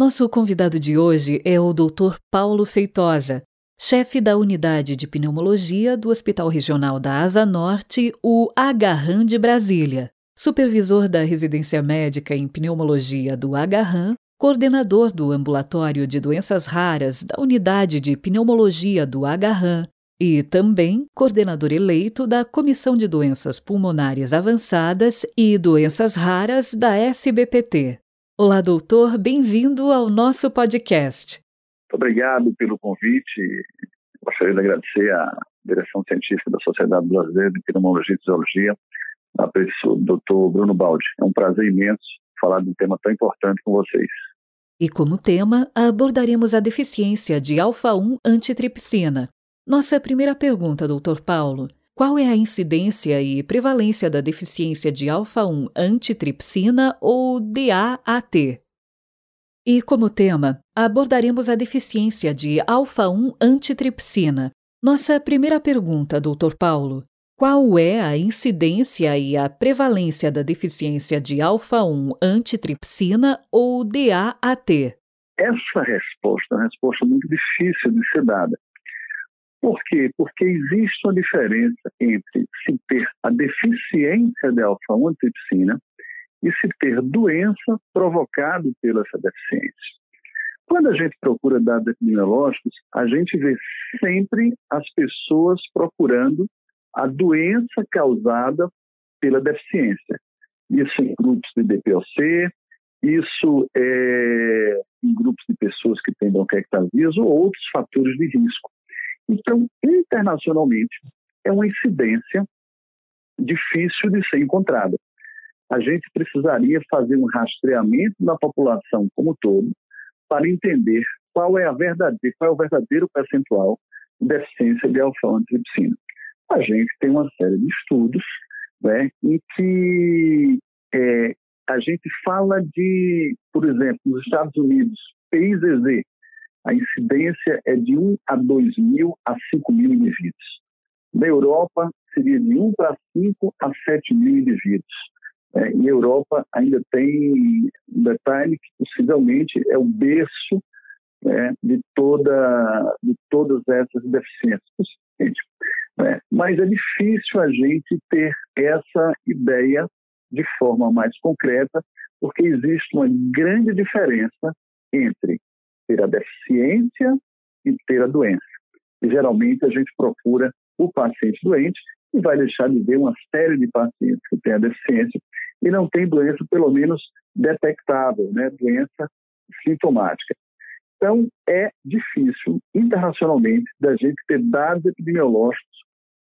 Nosso convidado de hoje é o Dr. Paulo Feitosa, chefe da unidade de pneumologia do Hospital Regional da Asa Norte, o Agarram de Brasília, supervisor da residência médica em pneumologia do Agarram, coordenador do ambulatório de doenças raras da unidade de pneumologia do Agarram e também coordenador eleito da Comissão de Doenças Pulmonares Avançadas e Doenças Raras da SBPT. Olá, doutor, bem-vindo ao nosso podcast. Muito obrigado pelo convite. Gostaria de agradecer à direção científica da Sociedade Brasileira de Pneumologia e Fisiologia, a professor Dr. Bruno Baldi. É um prazer imenso falar de um tema tão importante com vocês. E como tema, abordaremos a deficiência de alfa-1 antitripsina. Nossa primeira pergunta, Dr. Paulo, qual é a incidência e prevalência da deficiência de alfa-1 antitripsina ou DAAT? E como tema, abordaremos a deficiência de alfa-1 antitripsina. Nossa primeira pergunta, Dr. Paulo, qual é a incidência e a prevalência da deficiência de alfa-1 antitripsina ou DAAT? Essa resposta é uma resposta muito difícil de ser dada. Por quê? Porque existe uma diferença entre se ter a deficiência de alfa-1 antitrypsina e se ter doença provocada pela essa deficiência. Quando a gente procura dados epidemiológicos, a gente vê sempre as pessoas procurando a doença causada pela deficiência. Isso em grupos de DPOC, isso é em grupos de pessoas que têm bronquiectasias ou outros fatores de risco. Então, internacionalmente, é uma incidência difícil de ser encontrada. A gente precisaria fazer um rastreamento da população como todo para entender qual é, a verdadeira, qual é o verdadeiro percentual de deficiência de alfa-antitripsina. A gente tem uma série de estudos né, em que é, a gente fala de, por exemplo, nos Estados Unidos, PIZZ, a incidência é de 1 a 2 mil a 5 mil indivíduos. Na Europa, seria de 1 para 5 a 7 mil indivíduos. É, em Europa, ainda tem um detalhe que possivelmente é o berço né, de, toda, de todas essas deficiências. É, mas é difícil a gente ter essa ideia de forma mais concreta, porque existe uma grande diferença entre ter a deficiência e ter a doença. E geralmente a gente procura o paciente doente e vai deixar de ver uma série de pacientes que têm a deficiência e não tem doença, pelo menos detectável, né? doença sintomática. Então, é difícil, internacionalmente, da gente ter dados epidemiológicos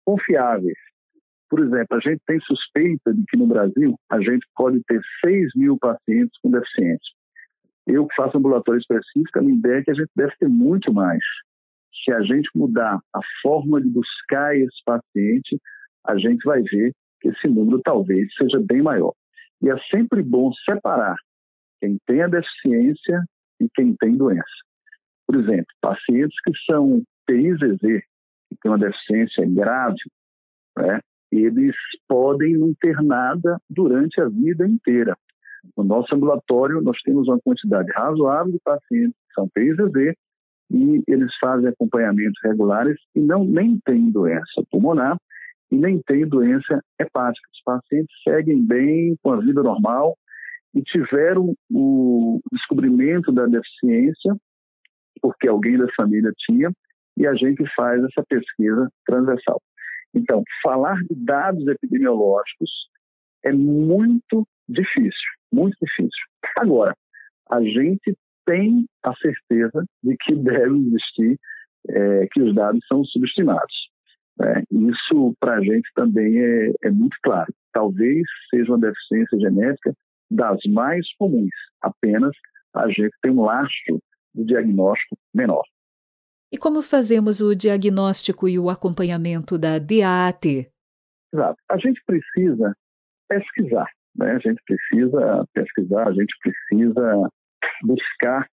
confiáveis. Por exemplo, a gente tem suspeita de que no Brasil a gente pode ter 6 mil pacientes com deficiência. Eu que faço ambulatório específico, a minha ideia é que a gente deve ter muito mais. Se a gente mudar a forma de buscar esse paciente, a gente vai ver que esse número talvez seja bem maior. E é sempre bom separar quem tem a deficiência e quem tem doença. Por exemplo, pacientes que são PIZZ, que têm uma deficiência grave, né, eles podem não ter nada durante a vida inteira. No nosso ambulatório, nós temos uma quantidade razoável de pacientes que são PIZZ e eles fazem acompanhamentos regulares e não nem têm doença pulmonar e nem têm doença hepática. Os pacientes seguem bem com a vida normal e tiveram o descobrimento da deficiência porque alguém da família tinha e a gente faz essa pesquisa transversal. Então, falar de dados epidemiológicos é muito difícil muito difícil. Agora, a gente tem a certeza de que deve existir, é, que os dados são subestimados. Né? Isso, para a gente, também é, é muito claro. Talvez seja uma deficiência genética das mais comuns, apenas a gente tem um lastro de diagnóstico menor. E como fazemos o diagnóstico e o acompanhamento da DAAT? Exato. A gente precisa pesquisar. Né? A gente precisa pesquisar, a gente precisa buscar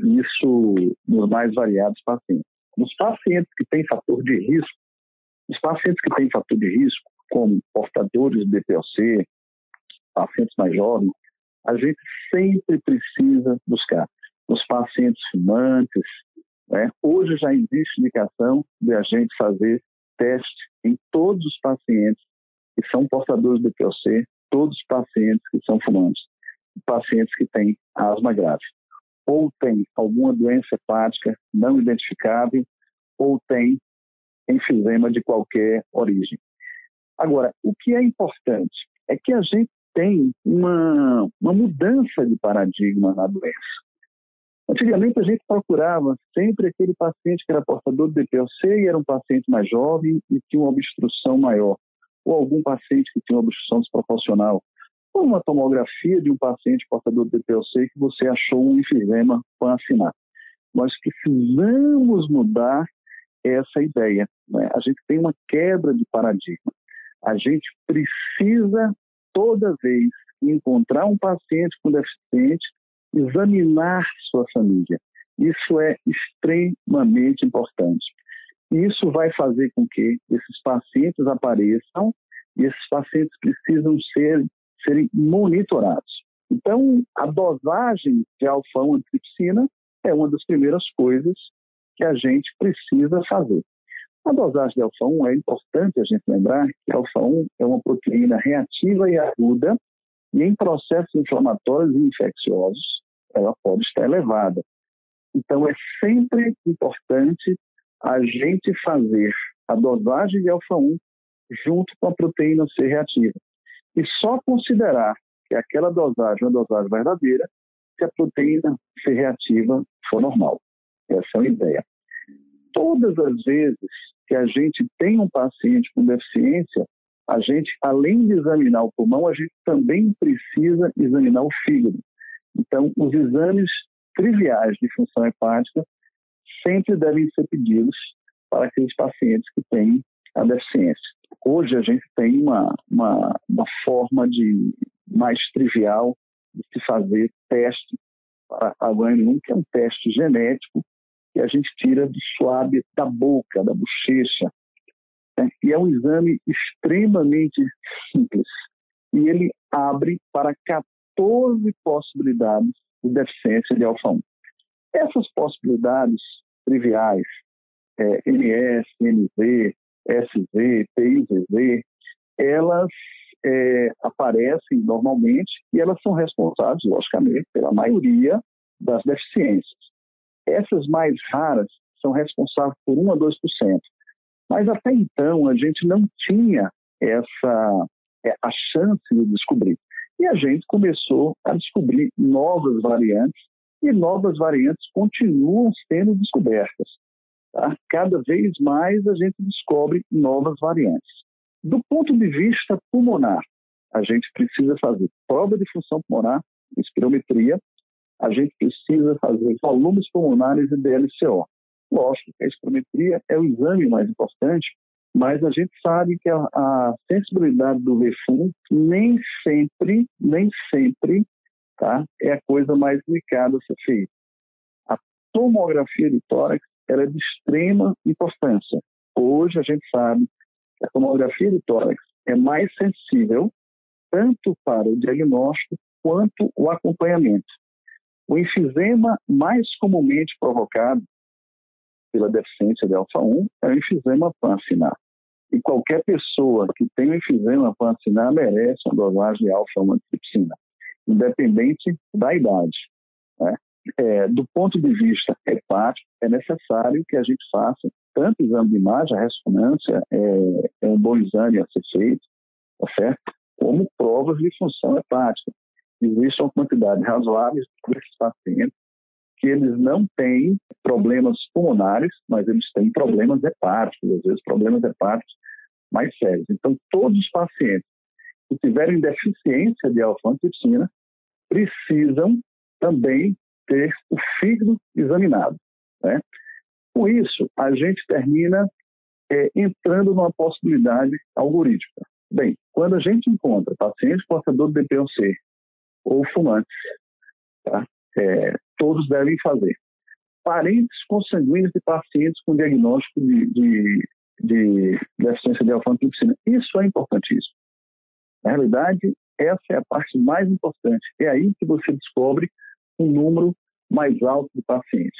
isso nos mais variados pacientes. Nos pacientes que têm fator de risco, os pacientes que têm fator de risco, como portadores de DPOC, pacientes mais jovens, a gente sempre precisa buscar. nos pacientes fumantes. Né? Hoje já existe indicação de a gente fazer teste em todos os pacientes que são portadores do POC, todos os pacientes que são fumantes, pacientes que têm asma grave, ou têm alguma doença hepática não identificável, ou têm enfisema de qualquer origem. Agora, o que é importante é que a gente tem uma, uma mudança de paradigma na doença. Antigamente a gente procurava sempre aquele paciente que era portador de DPOC e era um paciente mais jovem e tinha uma obstrução maior, ou algum paciente que uma obstrução desproporcional, ou uma tomografia de um paciente portador de DPOC que você achou um enfisema pancinar. Nós precisamos mudar essa ideia. Né? A gente tem uma quebra de paradigma. A gente precisa, toda vez encontrar um paciente com deficiente, examinar sua família. Isso é extremamente importante. Isso vai fazer com que esses pacientes apareçam e esses pacientes precisam ser, serem monitorados. Então, a dosagem de alfa-1 antitripsina é uma das primeiras coisas que a gente precisa fazer. A dosagem de alfa-1 é importante a gente lembrar que alfa-1 é uma proteína reativa e aguda e em processos inflamatórios e infecciosos ela pode estar elevada. Então é sempre importante a gente fazer a dosagem de alfa-1 junto com a proteína C reativa. E só considerar que aquela dosagem é uma dosagem verdadeira se a proteína C reativa for normal. Essa é a ideia. Todas as vezes que a gente tem um paciente com deficiência, a gente, além de examinar o pulmão, a gente também precisa examinar o fígado. Então, os exames triviais de função hepática sempre devem ser pedidos para aqueles pacientes que têm a deficiência. Hoje a gente tem uma, uma, uma forma de mais trivial de se fazer teste para a guanilum, que é um teste genético que a gente tira do suave da boca, da bochecha. Né? E é um exame extremamente simples. E ele abre para 14 possibilidades de deficiência de alfa-1. Essas possibilidades triviais, é, MS, NZ, SV, PIZZ, elas é, aparecem normalmente e elas são responsáveis, logicamente, pela maioria das deficiências. Essas mais raras são responsáveis por 1 a 2%. Mas até então a gente não tinha essa é, a chance de descobrir. E a gente começou a descobrir novas variantes e novas variantes continuam sendo descobertas. Tá? Cada vez mais a gente descobre novas variantes. Do ponto de vista pulmonar, a gente precisa fazer prova de função pulmonar, espirometria, a gente precisa fazer volumes pulmonares e DLCO. Lógico que a espirometria é o exame mais importante, mas a gente sabe que a, a sensibilidade do VFUM nem sempre, nem sempre, tá, é a coisa mais indicada a ser feita. A tomografia de tórax ela é de extrema importância. Hoje a gente sabe que a tomografia de tórax é mais sensível tanto para o diagnóstico quanto o acompanhamento. O enfisema mais comumente provocado pela deficiência de alfa-1 é o enfisema pancinar. E qualquer pessoa que tem um enfisema pancinar merece uma dosagem de alfa-1 antitripsina, independente da idade. Né? É, do ponto de vista hepático, é necessário que a gente faça tanto exame de imagem, a ressonância é, é um bom exame a ser feito, tá certo? como provas de função hepática existe uma quantidade razoável desses pacientes que eles não têm problemas pulmonares, mas eles têm problemas hepáticos, às vezes problemas hepáticos mais sérios. Então, todos os pacientes que tiverem deficiência de alfa-antripsina precisam também ter o fígado examinado. Né? Com isso, a gente termina é, entrando numa possibilidade algorítmica. Bem, quando a gente encontra paciente portador de DPOC ou fumantes. Tá? É, todos devem fazer. Parentes consanguíneos de pacientes com diagnóstico de, de, de deficiência de alfa-antripsina. Isso é importantíssimo. Na realidade, essa é a parte mais importante. É aí que você descobre um número mais alto do paciente.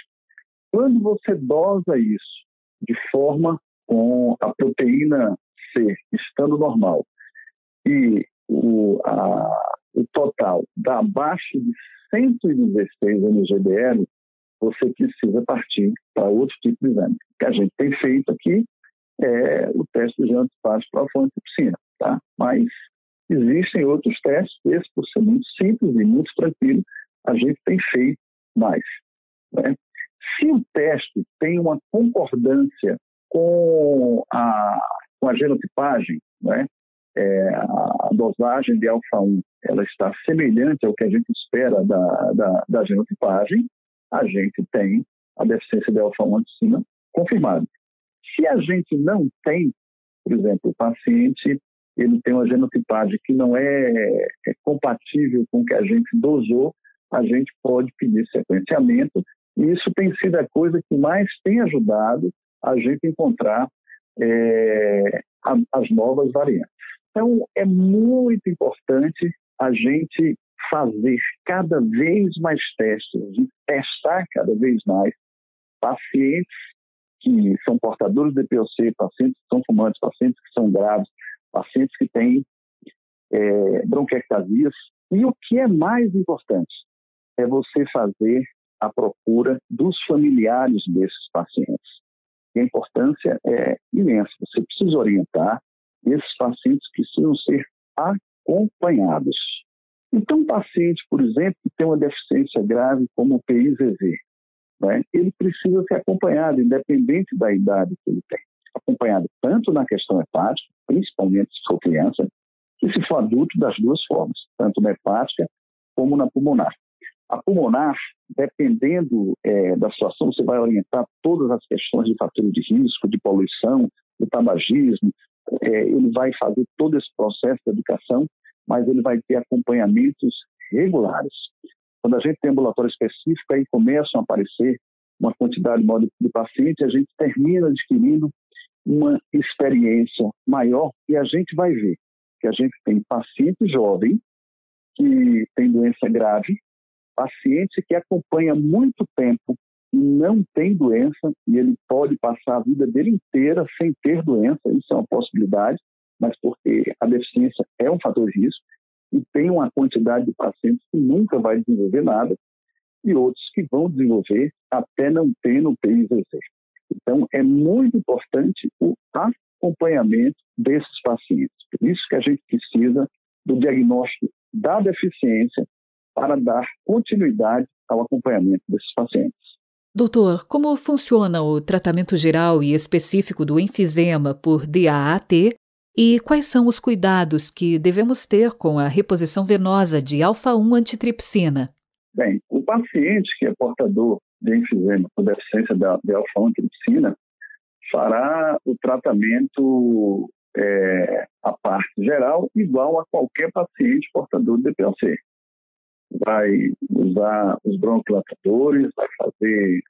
Quando você dosa isso de forma com a proteína C estando normal e o, a, o total dá abaixo de 116 mgdl, você precisa partir para outro tipo de exame. O que a gente tem feito aqui é o teste de antipático para a antipsina, tá? Mas existem outros testes, esse por ser muito simples e muito tranquilo, a gente tem feito mais. Né? Se o teste tem uma concordância com a, com a genotipagem, né? É, a dosagem de alfa-1 ela está semelhante ao que a gente espera da, da, da genotipagem, a gente tem a deficiência de alfa-1 anticina confirmada. Se a gente não tem, por exemplo, o paciente ele tem uma genotipagem que não é, é compatível com o que a gente dosou, a gente pode pedir sequenciamento e isso tem sido a coisa que mais tem ajudado a gente encontrar é, a, as novas variantes. Então, é muito importante a gente fazer cada vez mais testes, testar cada vez mais pacientes que são portadores de POC, pacientes que são fumantes, pacientes que são graves, pacientes que têm é, bronquiectasias. E o que é mais importante é você fazer a procura dos familiares desses pacientes. E a importância é imensa. Você precisa orientar, esses pacientes precisam ser acompanhados. Então, um paciente, por exemplo, que tem uma deficiência grave como o PIZZ, né, ele precisa ser acompanhado, independente da idade que ele tem. Acompanhado tanto na questão hepática, principalmente se for criança, e se for adulto, das duas formas, tanto na hepática como na pulmonar. A pulmonar, dependendo é, da situação, você vai orientar todas as questões de fatores de risco, de poluição, de tabagismo, é, ele vai fazer todo esse processo de educação, mas ele vai ter acompanhamentos regulares. Quando a gente tem ambulatório específico, aí começam a aparecer uma quantidade maior de pacientes, a gente termina adquirindo uma experiência maior e a gente vai ver que a gente tem paciente jovem que tem doença grave, paciente que acompanha muito tempo e não tem doença, e ele pode passar a vida dele inteira sem ter doença, isso é uma possibilidade, mas porque a deficiência é um fator de risco, e tem uma quantidade de pacientes que nunca vai desenvolver nada, e outros que vão desenvolver até não ter no PIZZ. Então, é muito importante o acompanhamento desses pacientes. Por isso que a gente precisa do diagnóstico da deficiência para dar continuidade ao acompanhamento desses pacientes. Doutor, como funciona o tratamento geral e específico do enfisema por DAAT e quais são os cuidados que devemos ter com a reposição venosa de alfa-1 antitripsina? Bem, o paciente que é portador de enfisema por deficiência de alfa-1 antitripsina fará o tratamento é, a parte geral igual a qualquer paciente portador de DPLC vai usar os bronquilatadores, vai fazer,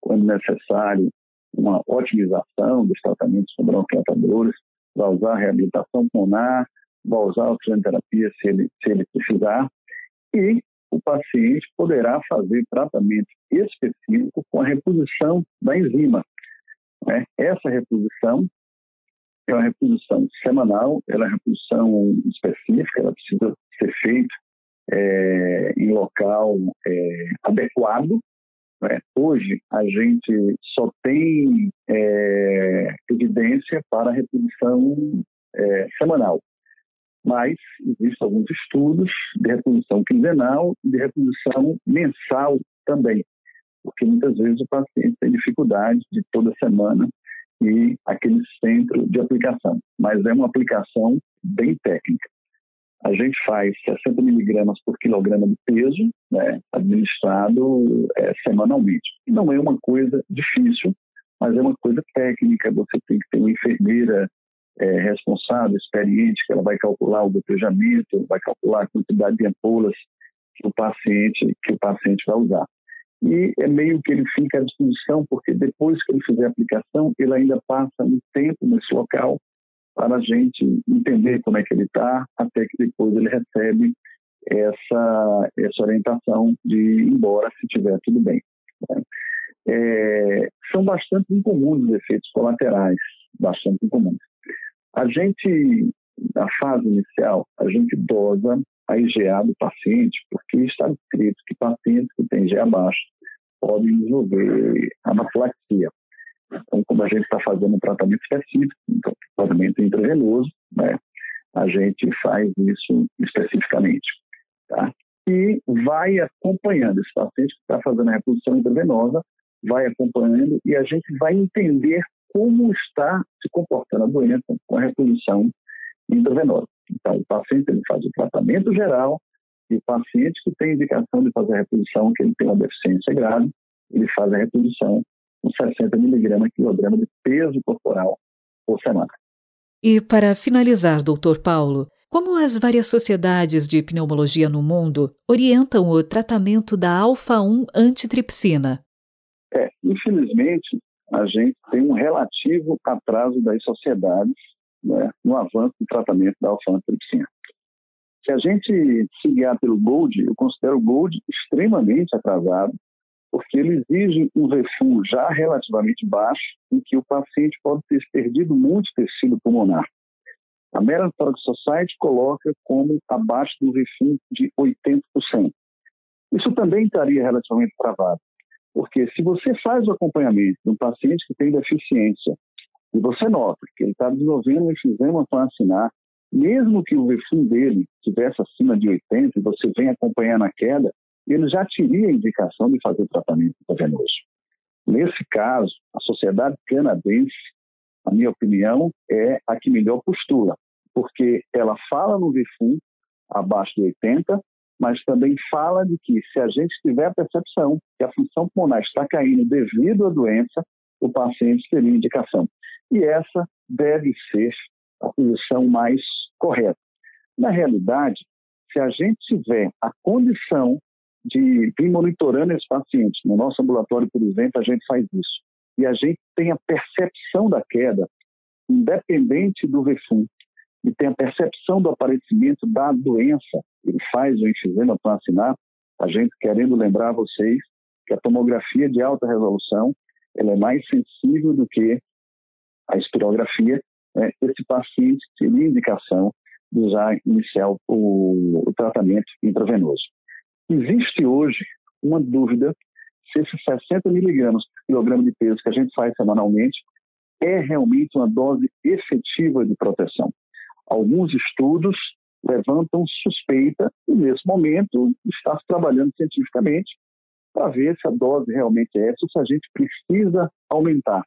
quando necessário, uma otimização dos tratamentos com bronquilatadores, vai usar reabilitação pulmonar, vai usar oxigenoterapia se ele, se ele precisar, e o paciente poderá fazer tratamento específico com a reposição da enzima. Né? Essa reposição é uma reposição semanal, ela é uma reposição específica, ela precisa ser feita é, em local é, adequado. Né? Hoje, a gente só tem é, evidência para reposição é, semanal, mas existem alguns estudos de reposição quinzenal e de reposição mensal também, porque muitas vezes o paciente tem dificuldade de toda semana e aquele centro de aplicação, mas é uma aplicação bem técnica a gente faz 60 miligramas por quilograma de peso, né, administrado é, semanalmente. Não é uma coisa difícil, mas é uma coisa técnica. Você tem que ter uma enfermeira é, responsável, experiente, que ela vai calcular o gotejamento, vai calcular a quantidade de ampolas que o paciente que o paciente vai usar. E é meio que ele fica à disposição, porque depois que ele fizer a aplicação, ele ainda passa um tempo nesse local para a gente entender como é que ele está, até que depois ele recebe essa, essa orientação de ir embora se tiver tudo bem. Né? É, são bastante incomuns os efeitos colaterais, bastante incomuns. A gente, na fase inicial, a gente dosa a IgA do paciente, porque está escrito que pacientes que têm IgA baixo podem desenvolver anafilaxia. Então, como a gente está fazendo um tratamento específico, então, tratamento intravenoso, né, a gente faz isso especificamente. Tá? E vai acompanhando esse paciente que está fazendo a reposição intravenosa, vai acompanhando e a gente vai entender como está se comportando a doença com a reposição intravenosa. Então, o paciente ele faz o tratamento geral e o paciente que tem indicação de fazer a reposição, que ele tem uma deficiência grave, ele faz a reposição com 60 miligramas quilograma de peso corporal por semana. E para finalizar, doutor Paulo, como as várias sociedades de pneumologia no mundo orientam o tratamento da alfa-1 antitripsina? É, infelizmente, a gente tem um relativo atraso das sociedades né, no avanço do tratamento da alfa-1 antitripsina. Se a gente se guiar pelo GOLD, eu considero o GOLD extremamente atrasado, porque ele exige um VFU já relativamente baixo, em que o paciente pode ter perdido muito tecido pulmonar. A American Society coloca como abaixo do VFU de 80%. Isso também estaria relativamente travado, porque se você faz o acompanhamento de um paciente que tem deficiência e você nota que ele está desenvolvendo um enfisema acinar, mesmo que o VFU dele estivesse acima de 80 e você vem acompanhando a queda, ele já teria a indicação de fazer tratamento intravenoso. Nesse caso, a sociedade canadense, a minha opinião, é a que melhor postura, porque ela fala no VFU abaixo de 80, mas também fala de que se a gente tiver a percepção que a função pulmonar está caindo devido à doença, o paciente teria indicação. E essa deve ser a posição mais correta. Na realidade, se a gente tiver a condição de vir monitorando esse paciente. No nosso ambulatório, por exemplo, a gente faz isso. E a gente tem a percepção da queda, independente do VFUM, e tem a percepção do aparecimento da doença. Ele faz o enfisema placinar. A gente querendo lembrar vocês que a tomografia de alta resolução ela é mais sensível do que a espirografia. Né? Esse paciente teria indicação de já iniciar o, o tratamento intravenoso. Existe hoje uma dúvida se esses 60 miligramas por quilograma de peso que a gente faz semanalmente é realmente uma dose efetiva de proteção. Alguns estudos levantam suspeita e, nesse momento, está se trabalhando cientificamente para ver se a dose realmente é essa ou se a gente precisa aumentar.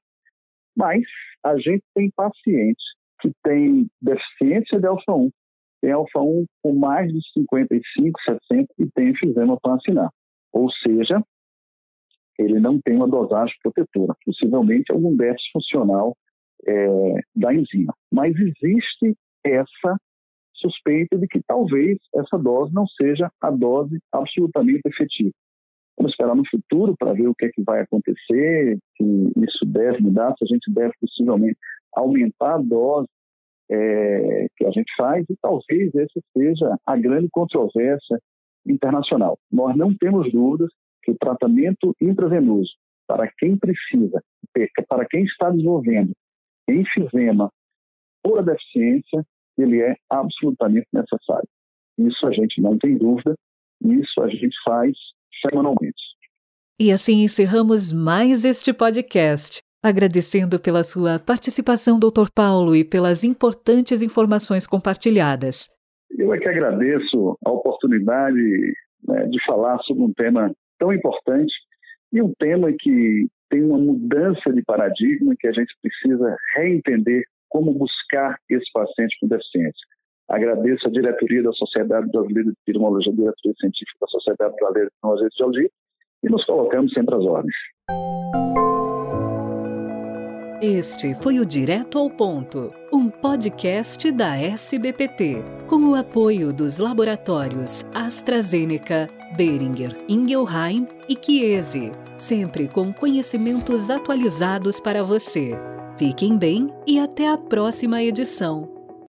Mas a gente tem pacientes que têm deficiência de alfa-1 tem alfa-1 com mais de 55, 60 e tem enfisema assinar. Ou seja, ele não tem uma dosagem protetora, possivelmente algum déficit funcional é, da enzima. Mas existe essa suspeita de que talvez essa dose não seja a dose absolutamente efetiva. Vamos esperar no futuro para ver o que é que vai acontecer, se isso deve mudar, se a gente deve possivelmente aumentar a dose é, que a gente faz, e talvez essa seja a grande controvérsia internacional. Nós não temos dúvidas que o tratamento intravenoso para quem precisa, para quem está desenvolvendo enfisema por deficiência, ele é absolutamente necessário. Isso a gente não tem dúvida, isso a gente faz semanalmente. E assim encerramos mais este podcast. Agradecendo pela sua participação, Dr. Paulo, e pelas importantes informações compartilhadas. Eu é que agradeço a oportunidade né, de falar sobre um tema tão importante e um tema que tem uma mudança de paradigma que a gente precisa reentender como buscar esse paciente com deficiência. Agradeço a diretoria da Sociedade Brasileira de Pneumologia, a diretoria científica da Sociedade Brasileira de Pneumologia de Geologia e nos colocamos sempre às ordens. Este foi o Direto ao Ponto, um podcast da SBPT, com o apoio dos laboratórios AstraZeneca, Beringer, Ingelheim e Chiesi, sempre com conhecimentos atualizados para você. Fiquem bem e até a próxima edição.